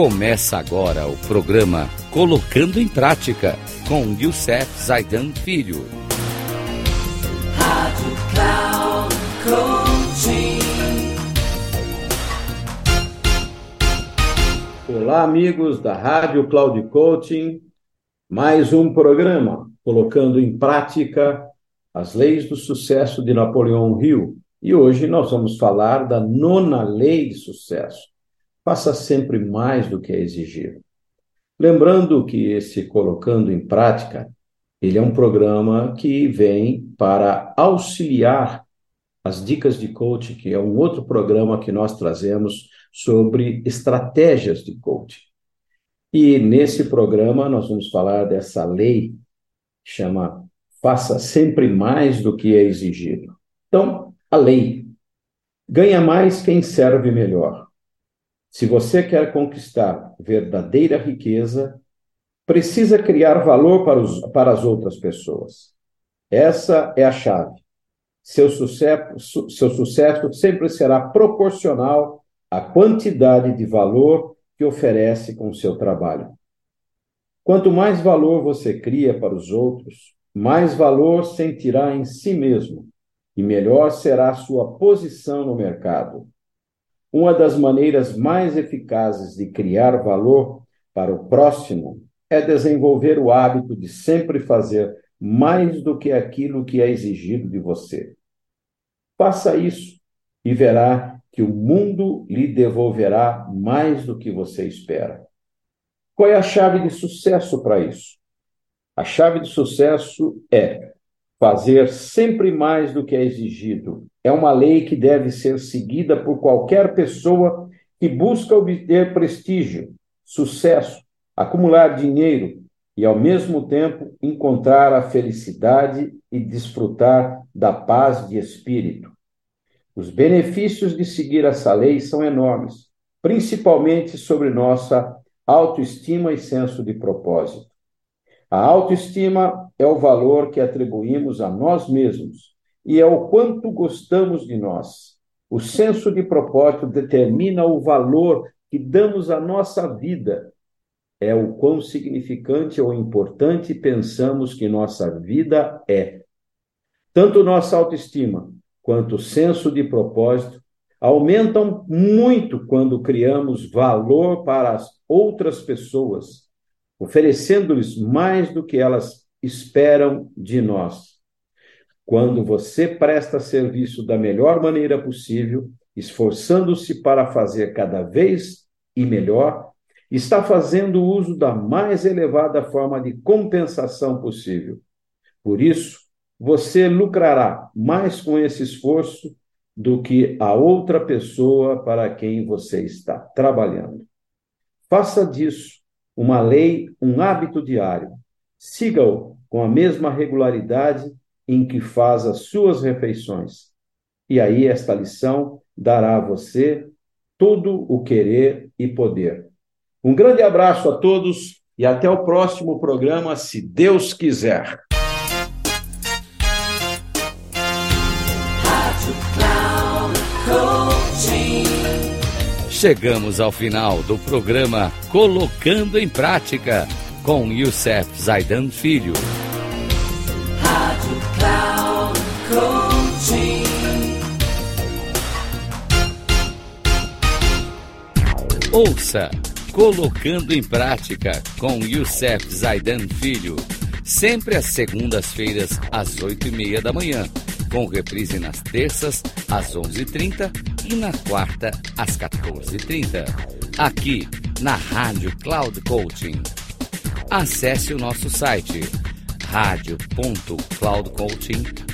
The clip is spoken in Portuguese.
Começa agora o programa Colocando em Prática com Youssef Zaidan Filho. Rádio Cloud Coaching. Olá, amigos da Rádio Cloud Coaching. Mais um programa colocando em prática as leis do sucesso de Napoleão Hill. E hoje nós vamos falar da nona lei de sucesso. Faça sempre mais do que é exigido. Lembrando que esse Colocando em Prática, ele é um programa que vem para auxiliar as dicas de coaching, que é um outro programa que nós trazemos sobre estratégias de coaching. E nesse programa nós vamos falar dessa lei que chama faça sempre mais do que é exigido. Então, a lei ganha mais quem serve melhor. Se você quer conquistar verdadeira riqueza, precisa criar valor para, os, para as outras pessoas. Essa é a chave. Seu sucesso, seu sucesso sempre será proporcional à quantidade de valor que oferece com o seu trabalho. Quanto mais valor você cria para os outros, mais valor sentirá em si mesmo e melhor será a sua posição no mercado. Uma das maneiras mais eficazes de criar valor para o próximo é desenvolver o hábito de sempre fazer mais do que aquilo que é exigido de você. Faça isso e verá que o mundo lhe devolverá mais do que você espera. Qual é a chave de sucesso para isso? A chave de sucesso é fazer sempre mais do que é exigido. É uma lei que deve ser seguida por qualquer pessoa que busca obter prestígio, sucesso, acumular dinheiro e, ao mesmo tempo, encontrar a felicidade e desfrutar da paz de espírito. Os benefícios de seguir essa lei são enormes, principalmente sobre nossa autoestima e senso de propósito. A autoestima é o valor que atribuímos a nós mesmos e é o quanto gostamos de nós. O senso de propósito determina o valor que damos à nossa vida. É o quão significante ou importante pensamos que nossa vida é. Tanto nossa autoestima quanto o senso de propósito aumentam muito quando criamos valor para as outras pessoas oferecendo-lhes mais do que elas esperam de nós. Quando você presta serviço da melhor maneira possível, esforçando-se para fazer cada vez e melhor, está fazendo uso da mais elevada forma de compensação possível. Por isso, você lucrará mais com esse esforço do que a outra pessoa para quem você está trabalhando. Faça disso uma lei, um hábito diário. Siga-o com a mesma regularidade em que faz as suas refeições. E aí esta lição dará a você todo o querer e poder. Um grande abraço a todos e até o próximo programa, se Deus quiser. Chegamos ao final do programa Colocando em Prática com Youssef Zaidan Filho. Coaching. Ouça Colocando em Prática com Youssef Zaidan Filho, sempre às segundas-feiras às oito e meia da manhã, com reprise nas terças às onze e trinta e na quarta, às 14h30, aqui na Rádio Cloud Coaching. Acesse o nosso site radio.cloudcoaching.com.br